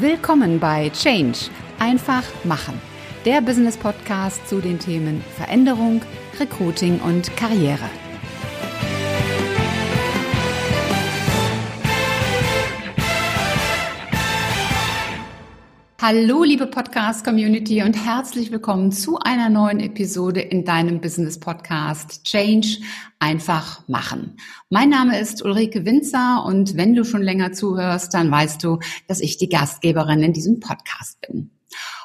Willkommen bei Change. Einfach machen. Der Business Podcast zu den Themen Veränderung, Recruiting und Karriere. Hallo, liebe Podcast-Community und herzlich willkommen zu einer neuen Episode in deinem Business-Podcast Change einfach machen. Mein Name ist Ulrike Winzer und wenn du schon länger zuhörst, dann weißt du, dass ich die Gastgeberin in diesem Podcast bin.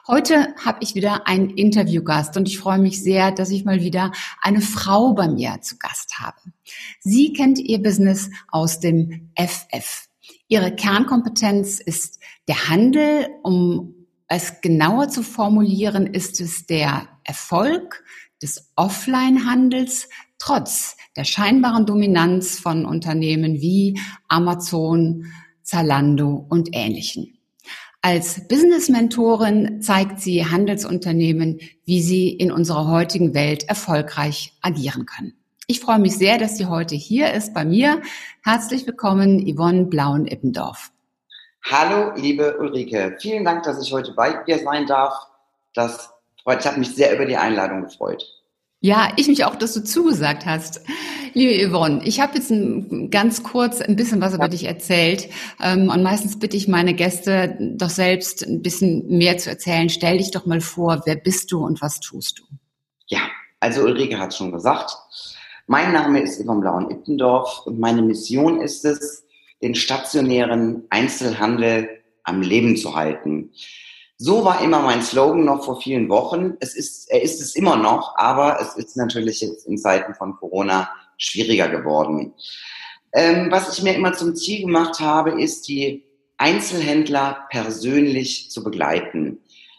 Heute habe ich wieder einen Interviewgast und ich freue mich sehr, dass ich mal wieder eine Frau bei mir zu Gast habe. Sie kennt ihr Business aus dem FF. Ihre Kernkompetenz ist der Handel. Um es genauer zu formulieren, ist es der Erfolg des Offline-Handels trotz der scheinbaren Dominanz von Unternehmen wie Amazon, Zalando und ähnlichen. Als Business-Mentorin zeigt sie Handelsunternehmen, wie sie in unserer heutigen Welt erfolgreich agieren können. Ich freue mich sehr, dass sie heute hier ist bei mir. Herzlich willkommen, Yvonne Blauen-Ippendorf. Hallo, liebe Ulrike. Vielen Dank, dass ich heute bei dir sein darf. Das freut, ich habe mich sehr über die Einladung gefreut. Ja, ich mich auch, dass du zugesagt hast. Liebe Yvonne, ich habe jetzt ein, ganz kurz ein bisschen was über dich erzählt ähm, und meistens bitte ich meine Gäste doch selbst ein bisschen mehr zu erzählen. Stell dich doch mal vor, wer bist du und was tust du? Ja, also Ulrike hat schon gesagt. Mein Name ist Yvonne Blauen-Ippendorf und meine Mission ist es, den stationären Einzelhandel am Leben zu halten. So war immer mein Slogan noch vor vielen Wochen. Es ist, er ist es immer noch, aber es ist natürlich jetzt in Zeiten von Corona schwieriger geworden. Ähm, was ich mir immer zum Ziel gemacht habe, ist, die Einzelhändler persönlich zu begleiten.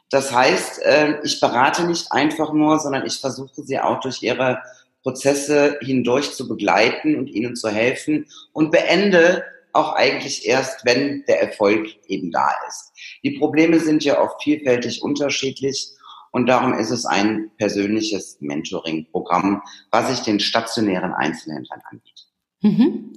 Das heißt, äh, ich berate nicht einfach nur, sondern ich versuche sie auch durch ihre Prozesse hindurch zu begleiten und ihnen zu helfen und beende auch eigentlich erst, wenn der Erfolg eben da ist. Die Probleme sind ja oft vielfältig unterschiedlich und darum ist es ein persönliches Mentoring-Programm, was sich den stationären Einzelhändlern anbietet. Mhm.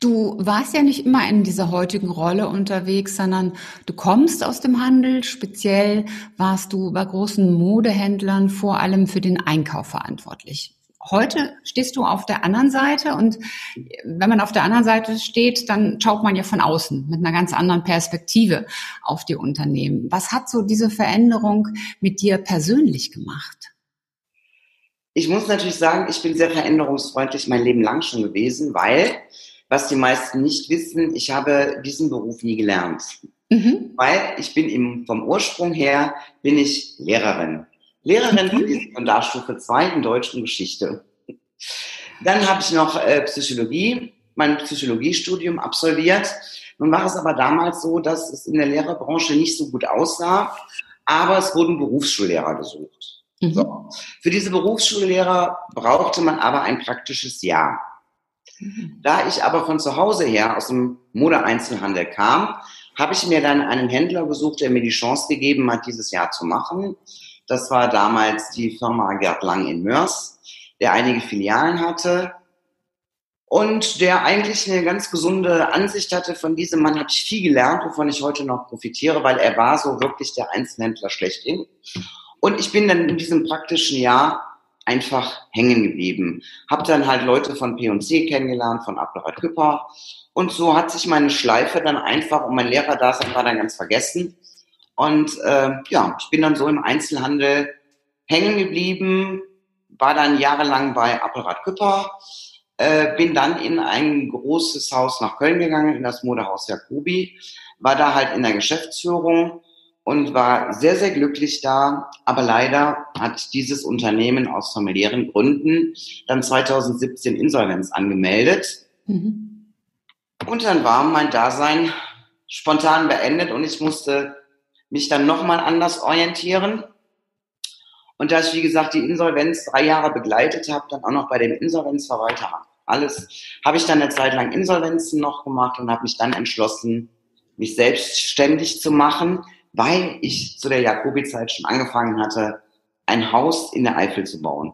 Du warst ja nicht immer in dieser heutigen Rolle unterwegs, sondern du kommst aus dem Handel. Speziell warst du bei großen Modehändlern vor allem für den Einkauf verantwortlich. Heute stehst du auf der anderen Seite und wenn man auf der anderen Seite steht, dann schaut man ja von außen mit einer ganz anderen Perspektive auf die Unternehmen. Was hat so diese Veränderung mit dir persönlich gemacht? Ich muss natürlich sagen, ich bin sehr veränderungsfreundlich mein Leben lang schon gewesen, weil, was die meisten nicht wissen, ich habe diesen Beruf nie gelernt. Mhm. Weil ich bin im, vom Ursprung her, bin ich Lehrerin. Lehrerin für die Sekundarstufe 2 in Deutsch und Geschichte. Dann habe ich noch äh, Psychologie, mein Psychologiestudium absolviert. Nun war es aber damals so, dass es in der Lehrerbranche nicht so gut aussah, aber es wurden Berufsschullehrer gesucht. Mhm. So. Für diese Berufsschullehrer brauchte man aber ein praktisches Jahr. Mhm. Da ich aber von zu Hause her aus dem Modeeinzelhandel kam, habe ich mir dann einen Händler gesucht, der mir die Chance gegeben hat, dieses Jahr zu machen. Das war damals die Firma Gerd Lang in Mörs, der einige Filialen hatte und der eigentlich eine ganz gesunde Ansicht hatte. Von diesem Mann habe ich viel gelernt, wovon ich heute noch profitiere, weil er war so wirklich der Einzelhändler schlechthin. Und ich bin dann in diesem praktischen Jahr einfach hängen geblieben. Hab dann halt Leute von P&C kennengelernt, von Apparat Küpper. Und so hat sich meine Schleife dann einfach, und mein Lehrer da war dann ganz vergessen, und äh, ja, ich bin dann so im Einzelhandel hängen geblieben, war dann jahrelang bei Apparat Küpper, äh, bin dann in ein großes Haus nach Köln gegangen, in das Modehaus Jacobi, war da halt in der Geschäftsführung und war sehr, sehr glücklich da. Aber leider hat dieses Unternehmen aus familiären Gründen dann 2017 Insolvenz angemeldet. Mhm. Und dann war mein Dasein spontan beendet und ich musste mich dann nochmal anders orientieren. Und da ich, wie gesagt, die Insolvenz drei Jahre begleitet habe, dann auch noch bei dem Insolvenzverwalter alles, habe ich dann eine Zeit lang Insolvenzen noch gemacht und habe mich dann entschlossen, mich selbstständig zu machen, weil ich zu der Jakobi-Zeit schon angefangen hatte, ein Haus in der Eifel zu bauen.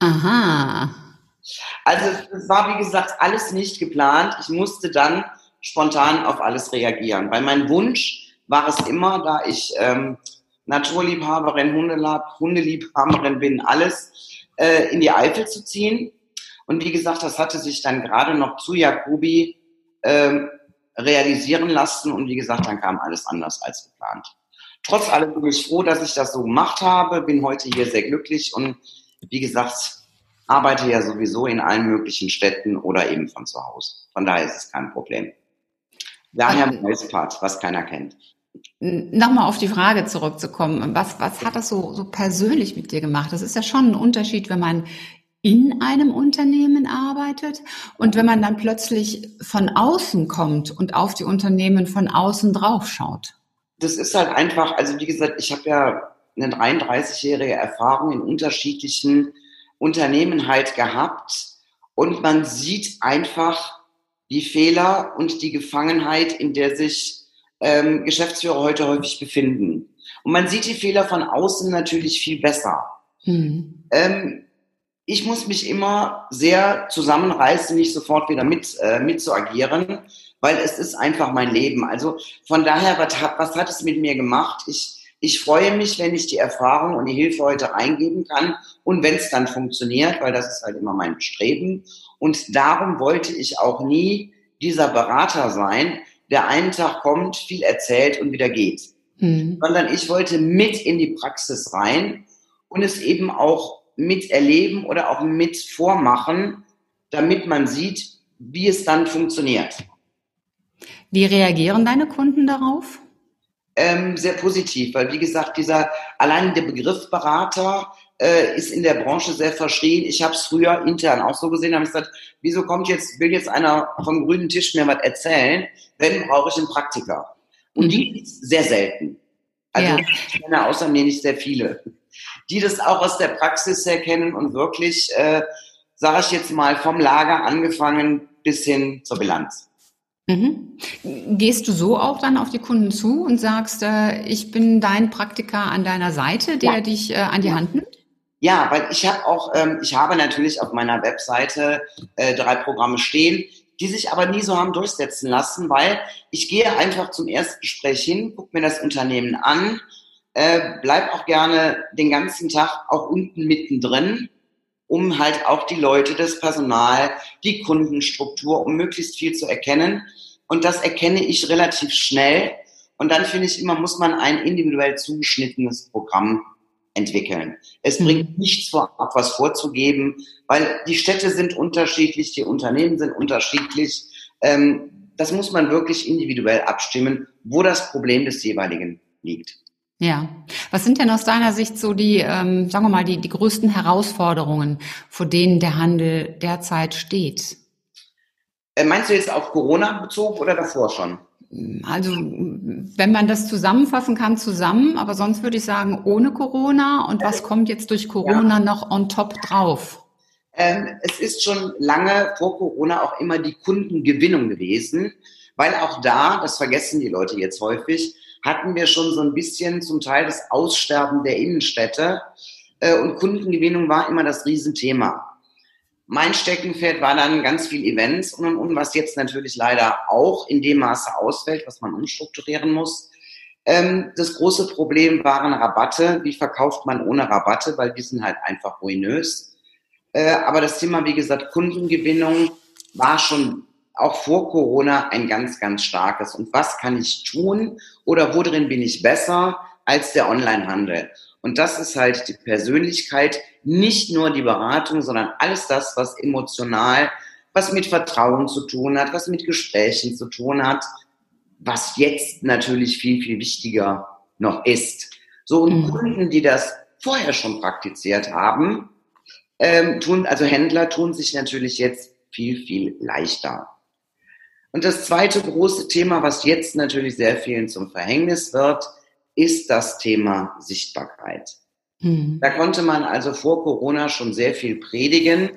Aha. Also es war, wie gesagt, alles nicht geplant. Ich musste dann spontan auf alles reagieren, weil mein Wunsch war es immer, da ich ähm, Naturliebhaberin, Hundeliebhaberin bin, alles äh, in die Eifel zu ziehen. Und wie gesagt, das hatte sich dann gerade noch zu Jacobi ähm, realisieren lassen. Und wie gesagt, dann kam alles anders als geplant. Trotz allem bin ich froh, dass ich das so gemacht habe, bin heute hier sehr glücklich und wie gesagt, arbeite ja sowieso in allen möglichen Städten oder eben von zu Hause. Von daher ist es kein Problem. Daher ein neues Part, was keiner kennt. Nochmal auf die Frage zurückzukommen. Was, was hat das so, so persönlich mit dir gemacht? Das ist ja schon ein Unterschied, wenn man in einem Unternehmen arbeitet und wenn man dann plötzlich von außen kommt und auf die Unternehmen von außen drauf schaut. Das ist halt einfach, also wie gesagt, ich habe ja eine 33-jährige Erfahrung in unterschiedlichen Unternehmen halt gehabt und man sieht einfach die Fehler und die Gefangenheit, in der sich ähm, Geschäftsführer heute häufig befinden. Und man sieht die Fehler von außen natürlich viel besser. Mhm. Ähm, ich muss mich immer sehr zusammenreißen, nicht sofort wieder mit, äh, mit zu agieren, weil es ist einfach mein Leben. Also von daher, was hat, was hat es mit mir gemacht? Ich, ich freue mich, wenn ich die Erfahrung und die Hilfe heute eingeben kann und wenn es dann funktioniert, weil das ist halt immer mein Bestreben. Und darum wollte ich auch nie dieser Berater sein, der einen Tag kommt, viel erzählt und wieder geht. Mhm. Sondern ich wollte mit in die Praxis rein und es eben auch miterleben oder auch mit vormachen, damit man sieht, wie es dann funktioniert. Wie reagieren deine Kunden darauf? Ähm, sehr positiv, weil wie gesagt, dieser allein der Begriff Berater äh, ist in der Branche sehr verschrien. Ich habe es früher intern auch so gesehen, habe ich gesagt, wieso kommt jetzt, will jetzt einer vom grünen Tisch mir was erzählen, wenn brauche ich einen Praktiker? Und mhm. die ist sehr selten. Also ja. ich kenne außer mir nicht sehr viele, die das auch aus der Praxis her kennen und wirklich, äh, sage ich jetzt mal, vom Lager angefangen bis hin zur Bilanz. Mhm. Gehst du so auch dann auf die Kunden zu und sagst, äh, ich bin dein Praktiker an deiner Seite, der ja. dich äh, an die ja. Hand nimmt? Ja, weil ich habe auch, ähm, ich habe natürlich auf meiner Webseite äh, drei Programme stehen, die sich aber nie so haben durchsetzen lassen, weil ich gehe einfach zum Erstgespräch hin, gucke mir das Unternehmen an, äh, bleib auch gerne den ganzen Tag auch unten mittendrin, um halt auch die Leute, das Personal, die Kundenstruktur, um möglichst viel zu erkennen. Und das erkenne ich relativ schnell. Und dann finde ich immer, muss man ein individuell zugeschnittenes Programm entwickeln. Es mhm. bringt nichts vorab, was vorzugeben, weil die Städte sind unterschiedlich, die Unternehmen sind unterschiedlich. Ähm, das muss man wirklich individuell abstimmen, wo das Problem des jeweiligen liegt. Ja, was sind denn aus deiner Sicht so die, ähm, sagen wir mal, die, die größten Herausforderungen, vor denen der Handel derzeit steht? Äh, meinst du jetzt auf Corona bezogen oder davor schon? Also, wenn man das zusammenfassen kann, zusammen, aber sonst würde ich sagen, ohne Corona. Und was kommt jetzt durch Corona ja. noch on top drauf? Ähm, es ist schon lange vor Corona auch immer die Kundengewinnung gewesen, weil auch da, das vergessen die Leute jetzt häufig, hatten wir schon so ein bisschen zum Teil das Aussterben der Innenstädte. Äh, und Kundengewinnung war immer das Riesenthema. Mein Steckenpferd war dann ganz viel Events und, und, und, was jetzt natürlich leider auch in dem Maße ausfällt, was man umstrukturieren muss. Ähm, das große Problem waren Rabatte. Wie verkauft man ohne Rabatte? Weil die sind halt einfach ruinös. Äh, aber das Thema, wie gesagt, Kundengewinnung war schon auch vor Corona ein ganz, ganz starkes. Und was kann ich tun oder worin bin ich besser als der Onlinehandel? Und das ist halt die Persönlichkeit, nicht nur die Beratung, sondern alles das, was emotional, was mit Vertrauen zu tun hat, was mit Gesprächen zu tun hat, was jetzt natürlich viel, viel wichtiger noch ist. So, und mhm. Kunden, die das vorher schon praktiziert haben, ähm, tun, also Händler tun sich natürlich jetzt viel, viel leichter. Und das zweite große Thema, was jetzt natürlich sehr vielen zum Verhängnis wird, ist das Thema Sichtbarkeit. Mhm. Da konnte man also vor Corona schon sehr viel predigen.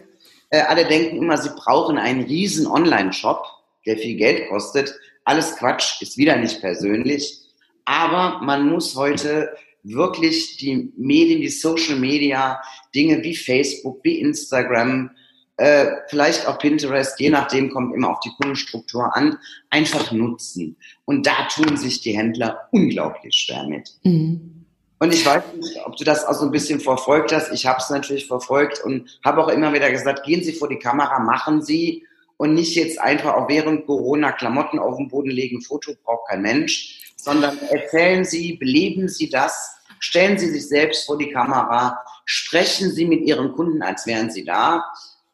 Äh, alle denken immer, sie brauchen einen riesen Online-Shop, der viel Geld kostet. Alles Quatsch, ist wieder nicht persönlich. Aber man muss heute wirklich die Medien, die Social Media, Dinge wie Facebook, wie Instagram, äh, vielleicht auch Pinterest, je nachdem, kommt immer auf die Kundenstruktur an, einfach nutzen. Und da tun sich die Händler unglaublich schwer mit. Mhm. Und ich weiß nicht, ob du das auch so ein bisschen verfolgt hast. Ich habe es natürlich verfolgt und habe auch immer wieder gesagt, gehen Sie vor die Kamera, machen Sie und nicht jetzt einfach auch während Corona Klamotten auf den Boden legen, Foto braucht kein Mensch, sondern erzählen Sie, beleben Sie das, stellen Sie sich selbst vor die Kamera, sprechen Sie mit Ihren Kunden, als wären Sie da.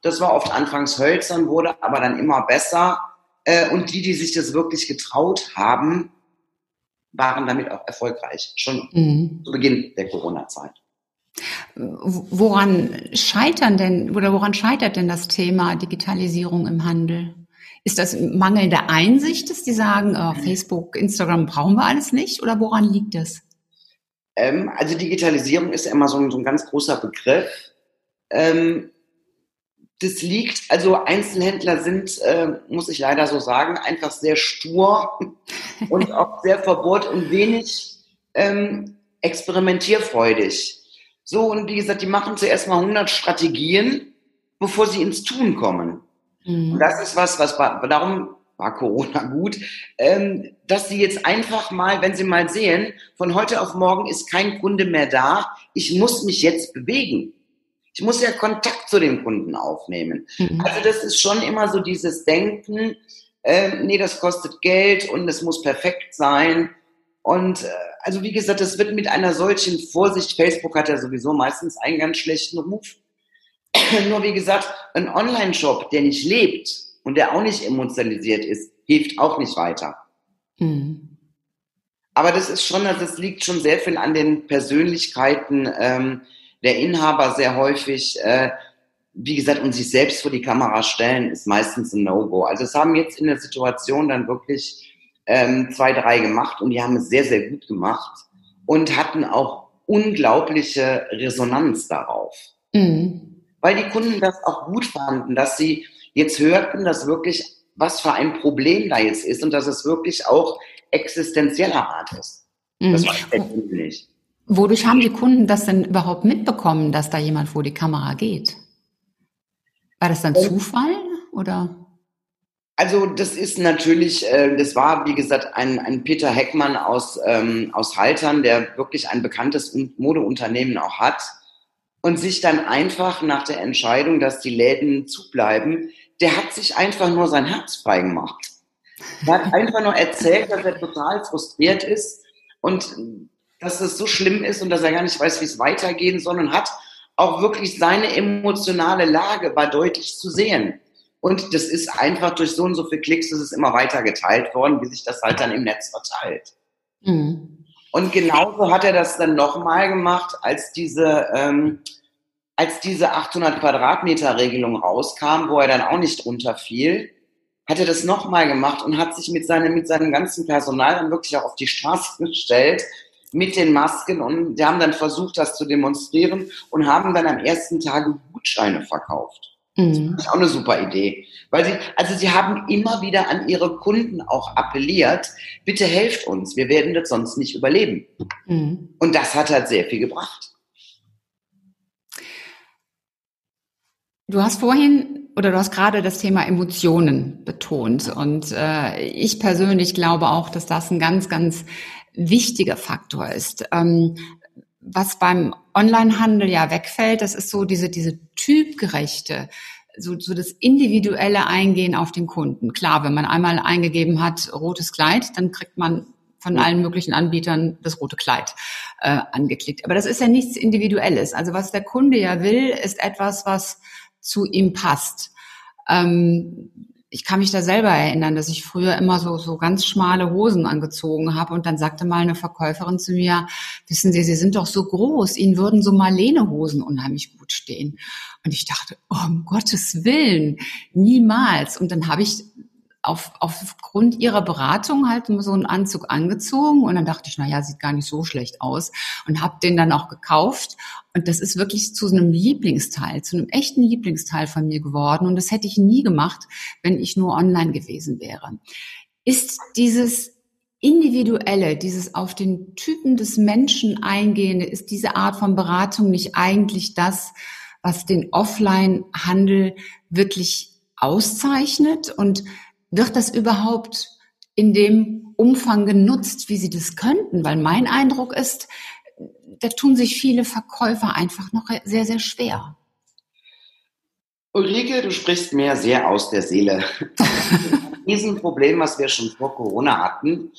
Das war oft anfangs hölzern, wurde aber dann immer besser. Äh, und die, die sich das wirklich getraut haben, waren damit auch erfolgreich, schon mhm. zu Beginn der Corona-Zeit. Woran scheitern denn oder woran scheitert denn das Thema Digitalisierung im Handel? Ist das mangelnde Einsicht, dass die sagen, oh, Facebook, Instagram brauchen wir alles nicht? Oder woran liegt das? Ähm, also Digitalisierung ist ja immer so ein, so ein ganz großer Begriff. Ähm, das liegt, also Einzelhändler sind, äh, muss ich leider so sagen, einfach sehr stur und auch sehr verbohrt und wenig ähm, experimentierfreudig. So, und wie gesagt, die machen zuerst mal 100 Strategien, bevor sie ins Tun kommen. Mhm. Und das ist was, was war, darum war Corona gut, ähm, dass sie jetzt einfach mal, wenn sie mal sehen, von heute auf morgen ist kein Kunde mehr da, ich muss mich jetzt bewegen. Ich muss ja Kontakt zu dem Kunden aufnehmen. Mhm. Also das ist schon immer so dieses Denken, äh, nee, das kostet Geld und es muss perfekt sein. Und äh, also wie gesagt, das wird mit einer solchen Vorsicht, Facebook hat ja sowieso meistens einen ganz schlechten Ruf. Nur wie gesagt, ein Online-Shop, der nicht lebt und der auch nicht emotionalisiert ist, hilft auch nicht weiter. Mhm. Aber das ist schon, das liegt schon sehr viel an den Persönlichkeiten, ähm, der Inhaber sehr häufig, äh, wie gesagt, und sich selbst vor die Kamera stellen, ist meistens ein No-Go. Also es haben jetzt in der Situation dann wirklich ähm, zwei, drei gemacht und die haben es sehr, sehr gut gemacht und hatten auch unglaubliche Resonanz darauf. Mhm. Weil die Kunden das auch gut fanden, dass sie jetzt hörten, dass wirklich was für ein Problem da jetzt ist und dass es wirklich auch existenzieller Art ist. Mhm. Das war echt nicht. Wodurch haben die Kunden das denn überhaupt mitbekommen, dass da jemand vor die Kamera geht? War das dann Zufall oder? Also das ist natürlich, äh, das war wie gesagt ein, ein Peter Heckmann aus, ähm, aus Haltern, der wirklich ein bekanntes Modeunternehmen auch hat und sich dann einfach nach der Entscheidung, dass die Läden zubleiben, der hat sich einfach nur sein Herz frei gemacht. Er hat einfach nur erzählt, dass er total frustriert ist und dass es so schlimm ist und dass er gar nicht weiß, wie es weitergehen soll und hat auch wirklich seine emotionale Lage war deutlich zu sehen. Und das ist einfach durch so und so viele Klicks, das ist immer weiter geteilt worden, wie sich das halt dann im Netz verteilt. Mhm. Und genauso hat er das dann nochmal gemacht, als diese, ähm, als diese 800 Quadratmeter Regelung rauskam, wo er dann auch nicht runterfiel, hat er das nochmal gemacht und hat sich mit seinem, mit seinem ganzen Personal dann wirklich auch auf die Straße gestellt mit den Masken und sie haben dann versucht, das zu demonstrieren und haben dann am ersten Tag Gutscheine verkauft. Mhm. Das ist auch eine super Idee. Weil sie, also sie haben immer wieder an ihre Kunden auch appelliert, bitte helft uns, wir werden das sonst nicht überleben. Mhm. Und das hat halt sehr viel gebracht. Du hast vorhin oder du hast gerade das Thema Emotionen betont und äh, ich persönlich glaube auch, dass das ein ganz, ganz wichtiger Faktor ist. Ähm, was beim Onlinehandel ja wegfällt, das ist so diese, diese typgerechte, so, so das individuelle Eingehen auf den Kunden. Klar, wenn man einmal eingegeben hat, rotes Kleid, dann kriegt man von allen möglichen Anbietern das rote Kleid äh, angeklickt. Aber das ist ja nichts Individuelles. Also was der Kunde ja will, ist etwas, was zu ihm passt. Ähm, ich kann mich da selber erinnern, dass ich früher immer so, so ganz schmale Hosen angezogen habe und dann sagte mal eine Verkäuferin zu mir, wissen Sie, Sie sind doch so groß, Ihnen würden so Marlene-Hosen unheimlich gut stehen. Und ich dachte, oh, um Gottes Willen, niemals. Und dann habe ich auf, aufgrund ihrer Beratung halt so einen Anzug angezogen und dann dachte ich, na ja, sieht gar nicht so schlecht aus und habe den dann auch gekauft und das ist wirklich zu einem Lieblingsteil, zu einem echten Lieblingsteil von mir geworden und das hätte ich nie gemacht, wenn ich nur online gewesen wäre. Ist dieses individuelle, dieses auf den Typen des Menschen eingehende, ist diese Art von Beratung nicht eigentlich das, was den Offline-Handel wirklich auszeichnet? Und wird das überhaupt in dem Umfang genutzt, wie sie das könnten? Weil mein Eindruck ist, da tun sich viele Verkäufer einfach noch sehr, sehr schwer. Ulrike, du sprichst mir sehr aus der Seele. Diesen Problem, was wir schon vor Corona hatten,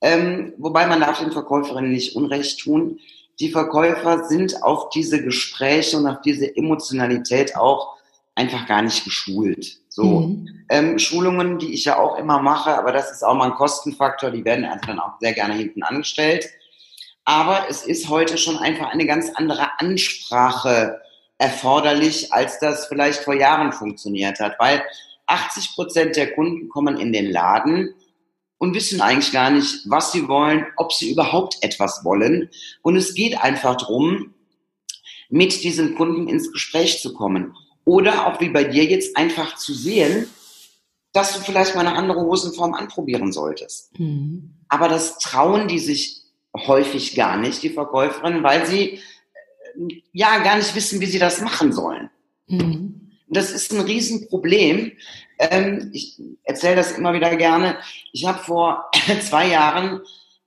ähm, wobei man darf den Verkäuferinnen nicht Unrecht tun. Die Verkäufer sind auf diese Gespräche und auf diese Emotionalität auch einfach gar nicht geschult. So mhm. ähm, Schulungen, die ich ja auch immer mache, aber das ist auch mal ein Kostenfaktor, die werden einfach dann auch sehr gerne hinten angestellt. Aber es ist heute schon einfach eine ganz andere Ansprache erforderlich, als das vielleicht vor Jahren funktioniert hat, weil 80 Prozent der Kunden kommen in den Laden und wissen eigentlich gar nicht, was sie wollen, ob sie überhaupt etwas wollen. Und es geht einfach darum, mit diesen Kunden ins Gespräch zu kommen. Oder auch wie bei dir jetzt einfach zu sehen, dass du vielleicht mal eine andere Hosenform anprobieren solltest. Mhm. Aber das trauen die sich häufig gar nicht, die Verkäuferinnen, weil sie äh, ja gar nicht wissen, wie sie das machen sollen. Mhm. Das ist ein Riesenproblem. Ähm, ich erzähle das immer wieder gerne. Ich habe vor zwei Jahren,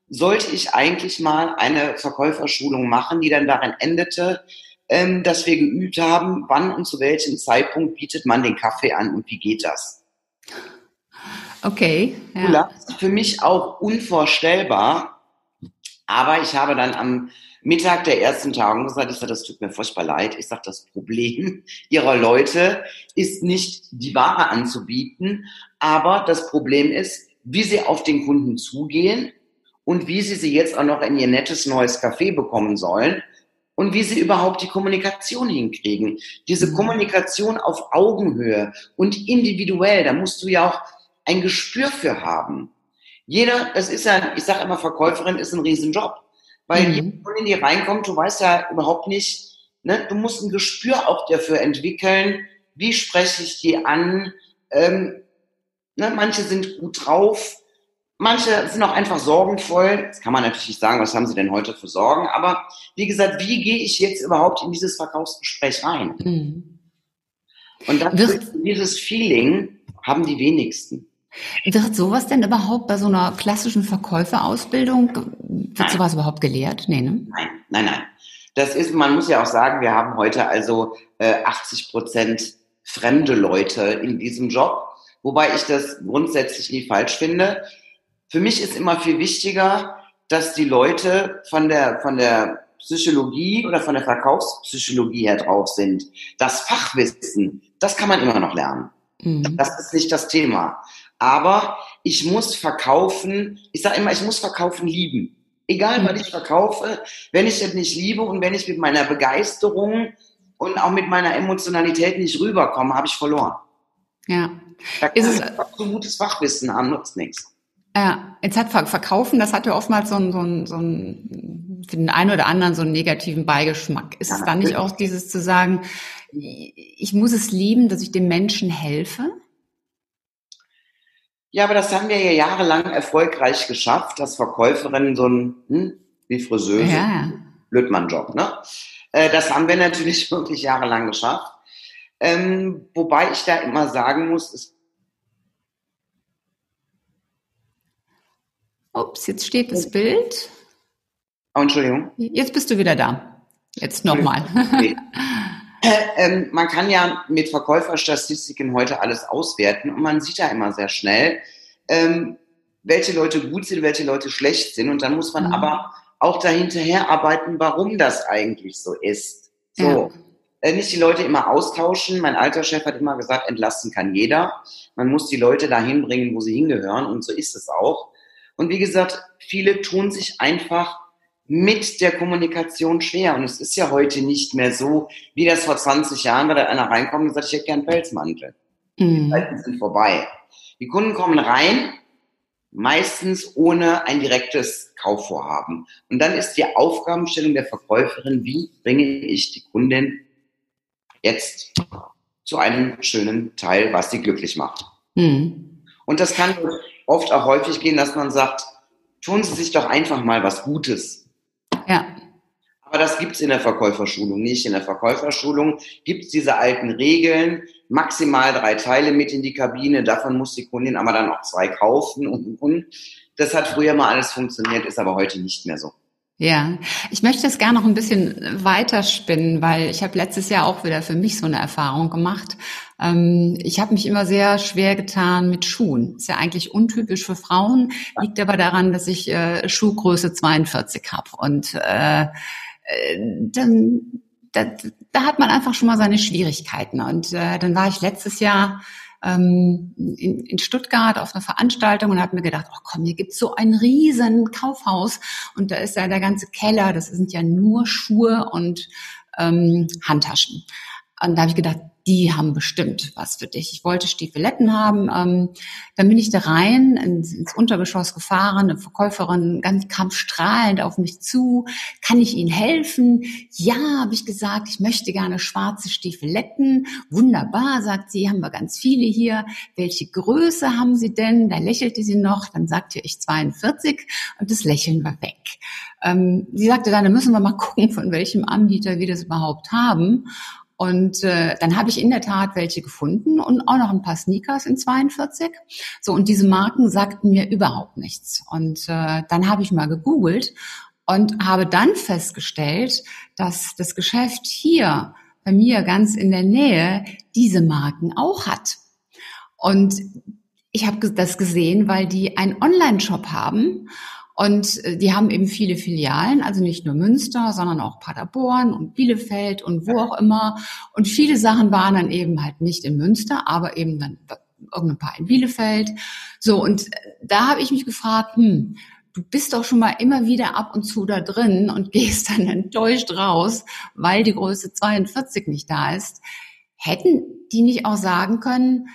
sollte ich eigentlich mal eine Verkäuferschulung machen, die dann darin endete, ähm, dass wir geübt haben, wann und zu welchem Zeitpunkt bietet man den Kaffee an und wie geht das. Okay. Ja. Für mich auch unvorstellbar. Aber ich habe dann am Mittag der ersten Tagung gesagt, ich sage, das tut mir furchtbar leid. Ich sage, das Problem ihrer Leute ist nicht die Ware anzubieten, aber das Problem ist, wie sie auf den Kunden zugehen und wie sie sie jetzt auch noch in ihr nettes neues Café bekommen sollen und wie sie überhaupt die Kommunikation hinkriegen. Diese mhm. Kommunikation auf Augenhöhe und individuell, da musst du ja auch ein Gespür für haben. Jeder, das ist ja, ich sage immer, Verkäuferin ist ein Riesenjob. Weil mhm. jede Kundin, die reinkommt, du weißt ja überhaupt nicht, ne, du musst ein Gespür auch dafür entwickeln, wie spreche ich die an. Ähm, ne, manche sind gut drauf, manche sind auch einfach sorgenvoll. Das kann man natürlich nicht sagen, was haben sie denn heute für Sorgen. Aber wie gesagt, wie gehe ich jetzt überhaupt in dieses Verkaufsgespräch rein? Mhm. Und das, dieses Feeling haben die wenigsten. Wird sowas denn überhaupt bei so einer klassischen Verkäuferausbildung, wird nein. sowas überhaupt gelehrt? Nee, ne? Nein, nein, nein. Das ist, man muss ja auch sagen, wir haben heute also äh, 80 Prozent fremde Leute in diesem Job, wobei ich das grundsätzlich nie falsch finde. Für mich ist immer viel wichtiger, dass die Leute von der, von der Psychologie oder von der Verkaufspsychologie her drauf sind. Das Fachwissen, das kann man immer noch lernen. Mhm. Das ist nicht das Thema. Aber ich muss verkaufen, ich sage immer, ich muss verkaufen lieben. Egal, was mhm. ich verkaufe, wenn ich das nicht liebe und wenn ich mit meiner Begeisterung und auch mit meiner Emotionalität nicht rüberkomme, habe ich verloren. Ja. Da ist es so gutes Fachwissen haben, nutzt nichts. Ja, jetzt hat Verkaufen, das hat ja oftmals so ein, so ein, so ein für den einen oder anderen so einen negativen Beigeschmack. Ist ja, es dann nicht auch dieses zu sagen, ich muss es lieben, dass ich dem Menschen helfe? Ja, aber das haben wir ja jahrelang erfolgreich geschafft, dass Verkäuferinnen so ein, hm, wie Friseuse, ja. Blödmann-Job, ne? Äh, das haben wir natürlich wirklich jahrelang geschafft. Ähm, wobei ich da immer sagen muss, es Ups, jetzt steht das Bild. Oh, Entschuldigung. Jetzt bist du wieder da. Jetzt nochmal. Okay. ähm, man kann ja mit Verkäuferstatistiken heute alles auswerten und man sieht da immer sehr schnell, ähm, welche Leute gut sind, welche Leute schlecht sind. Und dann muss man mhm. aber auch dahinterher arbeiten, warum das eigentlich so ist. So. Ja. Äh, nicht die Leute immer austauschen. Mein alter Chef hat immer gesagt, entlasten kann jeder. Man muss die Leute dahin bringen, wo sie hingehören. Und so ist es auch. Und wie gesagt, viele tun sich einfach mit der Kommunikation schwer. Und es ist ja heute nicht mehr so, wie das vor 20 Jahren, weil da einer reinkommt und sagt, ich hätte gern Pelzmantel. Mhm. Die Zeiten sind vorbei. Die Kunden kommen rein, meistens ohne ein direktes Kaufvorhaben. Und dann ist die Aufgabenstellung der Verkäuferin, wie bringe ich die Kundin jetzt zu einem schönen Teil, was sie glücklich macht. Mhm. Und das kann oft auch häufig gehen, dass man sagt, tun Sie sich doch einfach mal was Gutes. Ja. Aber das gibt's in der Verkäuferschulung nicht. In der Verkäuferschulung gibt's diese alten Regeln, maximal drei Teile mit in die Kabine, davon muss die Kundin aber dann auch zwei kaufen und, und, und. Das hat früher mal alles funktioniert, ist aber heute nicht mehr so. Ja, ich möchte es gerne noch ein bisschen weiterspinnen, weil ich habe letztes Jahr auch wieder für mich so eine Erfahrung gemacht. Ähm, ich habe mich immer sehr schwer getan mit Schuhen. Ist ja eigentlich untypisch für Frauen, liegt aber daran, dass ich äh, Schuhgröße 42 habe. Und äh, äh, dann, da, da hat man einfach schon mal seine Schwierigkeiten. Und äh, dann war ich letztes Jahr ähm, in, in Stuttgart auf einer Veranstaltung und habe mir gedacht, oh komm, hier gibt's so ein riesen Kaufhaus und da ist ja der ganze Keller, das sind ja nur Schuhe und ähm, Handtaschen. Und da habe ich gedacht, die haben bestimmt was für dich. Ich wollte Stiefeletten haben. Ähm, dann bin ich da rein ins, ins Untergeschoss gefahren. Eine Verkäuferin ganz kam strahlend auf mich zu. Kann ich Ihnen helfen? Ja, habe ich gesagt. Ich möchte gerne schwarze Stiefeletten. Wunderbar, sagt sie. Haben wir ganz viele hier. Welche Größe haben Sie denn? Da lächelte sie noch. Dann sagte ich 42 und das Lächeln war weg. Ähm, sie sagte dann, da müssen wir mal gucken, von welchem Anbieter wir das überhaupt haben. Und äh, dann habe ich in der Tat welche gefunden und auch noch ein paar Sneakers in 42. So, und diese Marken sagten mir überhaupt nichts. Und äh, dann habe ich mal gegoogelt und habe dann festgestellt, dass das Geschäft hier bei mir ganz in der Nähe diese Marken auch hat. Und ich habe das gesehen, weil die einen Online-Shop haben und äh, die haben eben viele Filialen, also nicht nur Münster, sondern auch Paderborn und Bielefeld und wo auch immer. Und viele Sachen waren dann eben halt nicht in Münster, aber eben dann irgendein paar in Bielefeld. So, und äh, da habe ich mich gefragt, hm, du bist doch schon mal immer wieder ab und zu da drin und gehst dann enttäuscht raus, weil die Größe 42 nicht da ist. Hätten die nicht auch sagen können,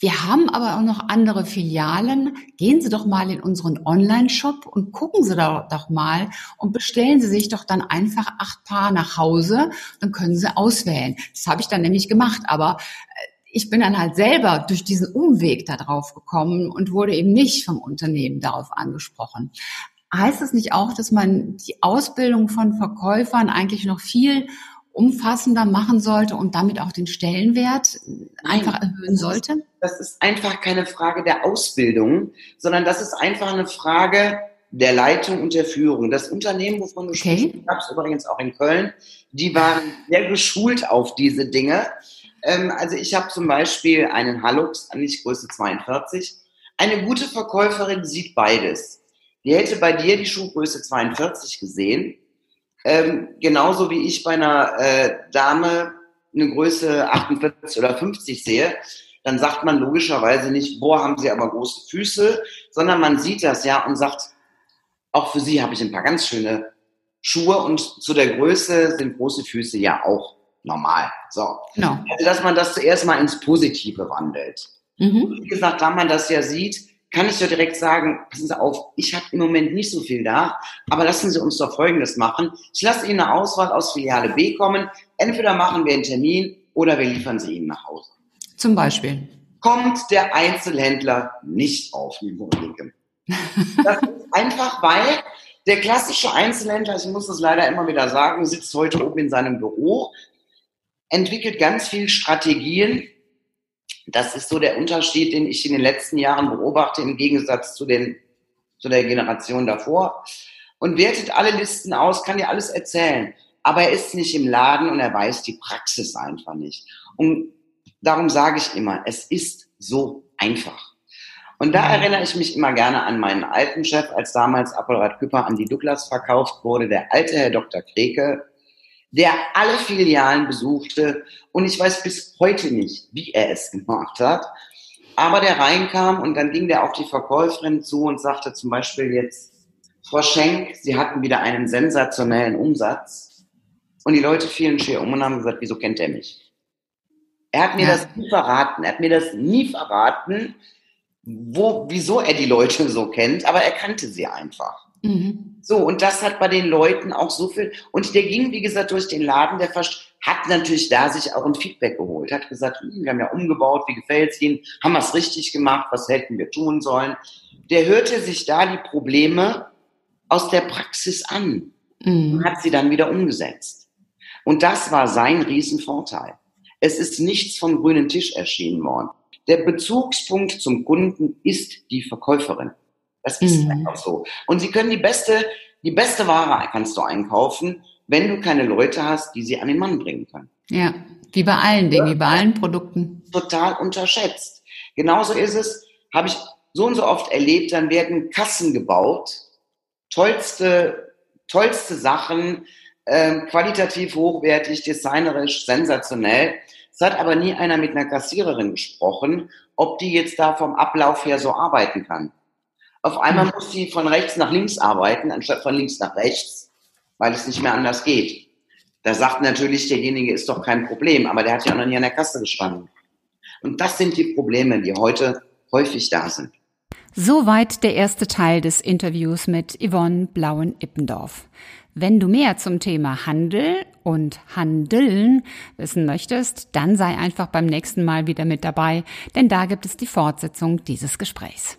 wir haben aber auch noch andere Filialen. Gehen Sie doch mal in unseren Online-Shop und gucken Sie da doch mal und bestellen Sie sich doch dann einfach acht Paar nach Hause. Dann können Sie auswählen. Das habe ich dann nämlich gemacht. Aber äh, ich bin dann halt selber durch diesen Umweg da drauf gekommen und wurde eben nicht vom Unternehmen darauf angesprochen. Heißt das nicht auch, dass man die Ausbildung von Verkäufern eigentlich noch viel umfassender machen sollte und damit auch den Stellenwert einfach erhöhen sollte? Das ist einfach keine Frage der Ausbildung, sondern das ist einfach eine Frage der Leitung und der Führung. Das Unternehmen, wovon du okay. sprichst, gab es übrigens auch in Köln, die waren sehr geschult auf diese Dinge. Ähm, also ich habe zum Beispiel einen Hallux, nicht Größe 42. Eine gute Verkäuferin sieht beides. Die hätte bei dir die Schuhgröße 42 gesehen ähm, genauso wie ich bei einer äh, Dame eine Größe 48 oder 50 sehe, dann sagt man logischerweise nicht, boah, haben sie aber große Füße, sondern man sieht das ja und sagt, auch für sie habe ich ein paar ganz schöne Schuhe und zu der Größe sind große Füße ja auch normal. So. No. Also, dass man das zuerst mal ins Positive wandelt. Mhm. Wie gesagt, da man das ja sieht, kann ich ja direkt sagen, passen Sie auf, ich habe im Moment nicht so viel da, aber lassen Sie uns doch Folgendes machen. Ich lasse Ihnen eine Auswahl aus Filiale B kommen. Entweder machen wir einen Termin oder wir liefern sie Ihnen nach Hause. Zum Beispiel. Kommt der Einzelhändler nicht auf, liebe Ulrike. Das ist einfach, weil der klassische Einzelhändler, ich muss das leider immer wieder sagen, sitzt heute oben in seinem Büro, entwickelt ganz viel Strategien, das ist so der Unterschied, den ich in den letzten Jahren beobachte, im Gegensatz zu, den, zu der Generation davor. Und wertet alle Listen aus, kann dir alles erzählen. Aber er ist nicht im Laden und er weiß die Praxis einfach nicht. Und darum sage ich immer, es ist so einfach. Und da erinnere ich mich immer gerne an meinen alten Chef, als damals Appelrad Küpper an die Douglas verkauft wurde, der alte Herr Dr. Kreke, der alle Filialen besuchte und ich weiß bis heute nicht, wie er es gemacht hat. Aber der reinkam und dann ging der auf die Verkäuferin zu und sagte zum Beispiel jetzt, Frau Schenk, Sie hatten wieder einen sensationellen Umsatz. Und die Leute fielen schier um und haben gesagt, wieso kennt er mich? Er hat mir ja. das nie verraten. Er hat mir das nie verraten, wo, wieso er die Leute so kennt, aber er kannte sie einfach. Mhm. So, und das hat bei den Leuten auch so viel, und der ging, wie gesagt, durch den Laden, der hat natürlich da sich auch ein Feedback geholt, hat gesagt, hm, wir haben ja umgebaut, wie gefällt es Ihnen, haben wir es richtig gemacht, was hätten wir tun sollen. Der hörte sich da die Probleme aus der Praxis an. mhm. und hat sie dann wieder umgesetzt. Und das war sein Riesenvorteil. Es ist nichts vom grünen Tisch erschienen worden. Der Bezugspunkt zum Kunden ist die Verkäuferin. Das ist mhm. einfach so. Und sie können die beste, die beste Ware kannst du einkaufen, wenn du keine Leute hast, die sie an den Mann bringen können. Ja, wie bei allen Dingen, ja. wie bei allen Produkten. Total unterschätzt. Genauso ist es, habe ich so und so oft erlebt, dann werden Kassen gebaut, tollste, tollste Sachen, äh, qualitativ hochwertig, designerisch, sensationell. Es hat aber nie einer mit einer Kassiererin gesprochen, ob die jetzt da vom Ablauf her so arbeiten kann. Auf einmal mhm. muss sie von rechts nach links arbeiten, anstatt von links nach rechts, weil es nicht mehr anders geht. Da sagt natürlich derjenige, ist doch kein Problem, aber der hat ja auch noch nie an der Kasse gestanden. Und das sind die Probleme, die heute häufig da sind. Soweit der erste Teil des Interviews mit Yvonne Blauen-Ippendorf. Wenn du mehr zum Thema Handel und Handeln wissen möchtest, dann sei einfach beim nächsten Mal wieder mit dabei, denn da gibt es die Fortsetzung dieses Gesprächs.